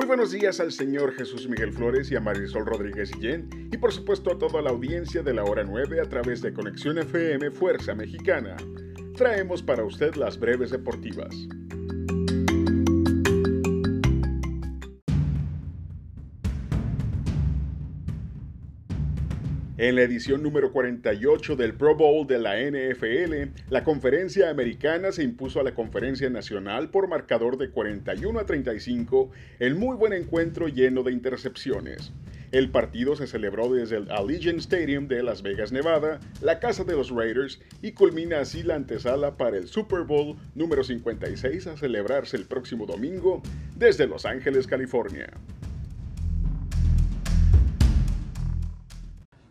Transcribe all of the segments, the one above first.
Muy buenos días al señor Jesús Miguel Flores y a Marisol Rodríguez Guillén y por supuesto a toda la audiencia de la hora 9 a través de Conexión FM Fuerza Mexicana. Traemos para usted las breves deportivas. En la edición número 48 del Pro Bowl de la NFL, la conferencia americana se impuso a la conferencia nacional por marcador de 41 a 35 en muy buen encuentro lleno de intercepciones. El partido se celebró desde el Allegiant Stadium de Las Vegas, Nevada, la casa de los Raiders, y culmina así la antesala para el Super Bowl número 56 a celebrarse el próximo domingo desde Los Ángeles, California.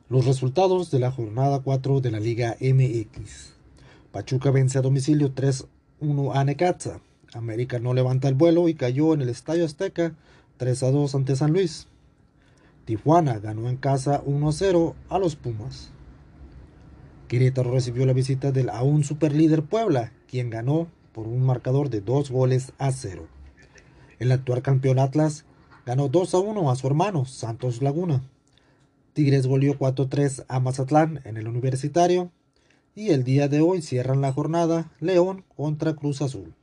Los resultados de la jornada 4 de la Liga MX. Pachuca vence a domicilio 3-1 a Necaxa. América no levanta el vuelo y cayó en el Estadio Azteca 3-2 ante San Luis. Tijuana ganó en casa 1-0 a los Pumas. Querétaro recibió la visita del aún superlíder Puebla, quien ganó por un marcador de 2 goles a 0. El actual campeón Atlas ganó 2 1 a su hermano Santos Laguna. Tigres goleó 4-3 a Mazatlán en el Universitario. Y el día de hoy cierran la jornada León contra Cruz Azul.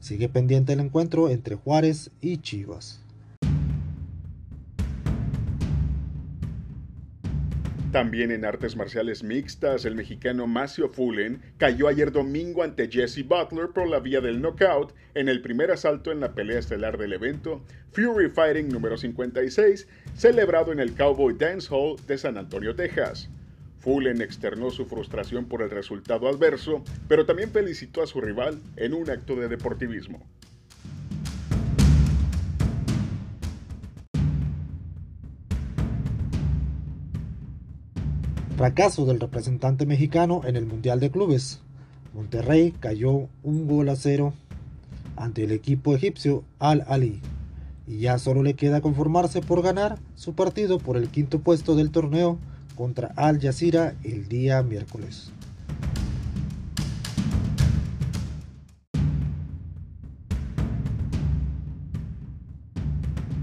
Sigue pendiente el encuentro entre Juárez y Chivas. También en artes marciales mixtas, el mexicano Macio Fullen cayó ayer domingo ante Jesse Butler por la vía del knockout en el primer asalto en la pelea estelar del evento Fury Fighting número 56, celebrado en el Cowboy Dance Hall de San Antonio, Texas. Fullen externó su frustración por el resultado adverso, pero también felicitó a su rival en un acto de deportivismo. Fracaso del representante mexicano en el Mundial de Clubes. Monterrey cayó un gol a cero ante el equipo egipcio Al Ali y ya solo le queda conformarse por ganar su partido por el quinto puesto del torneo contra Al Jazeera el día miércoles.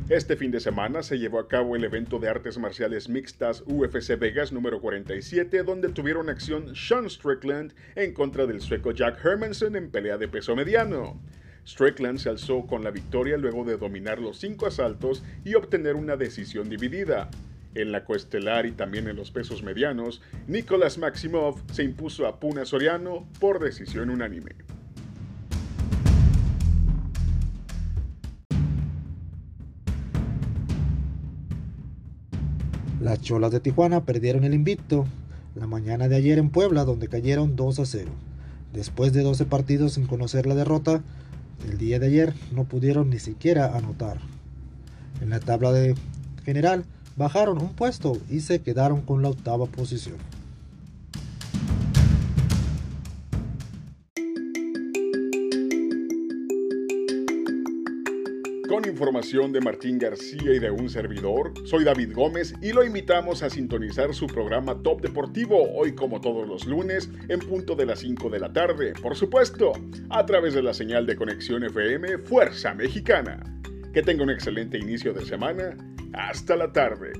Este fin de semana se llevó a cabo el evento de artes marciales mixtas UFC Vegas número 47, donde tuvieron acción Sean Strickland en contra del sueco Jack Hermanson en pelea de peso mediano. Strickland se alzó con la victoria luego de dominar los cinco asaltos y obtener una decisión dividida. En la coestelar y también en los pesos medianos, Nicolas Maximov se impuso a Puna Soriano por decisión unánime. Las Cholas de Tijuana perdieron el invicto la mañana de ayer en Puebla, donde cayeron 2 a 0. Después de 12 partidos sin conocer la derrota, el día de ayer no pudieron ni siquiera anotar. En la tabla de general bajaron un puesto y se quedaron con la octava posición. Con información de Martín García y de un servidor, soy David Gómez y lo invitamos a sintonizar su programa Top Deportivo hoy como todos los lunes en punto de las 5 de la tarde, por supuesto, a través de la señal de conexión FM Fuerza Mexicana. Que tenga un excelente inicio de semana. Hasta la tarde.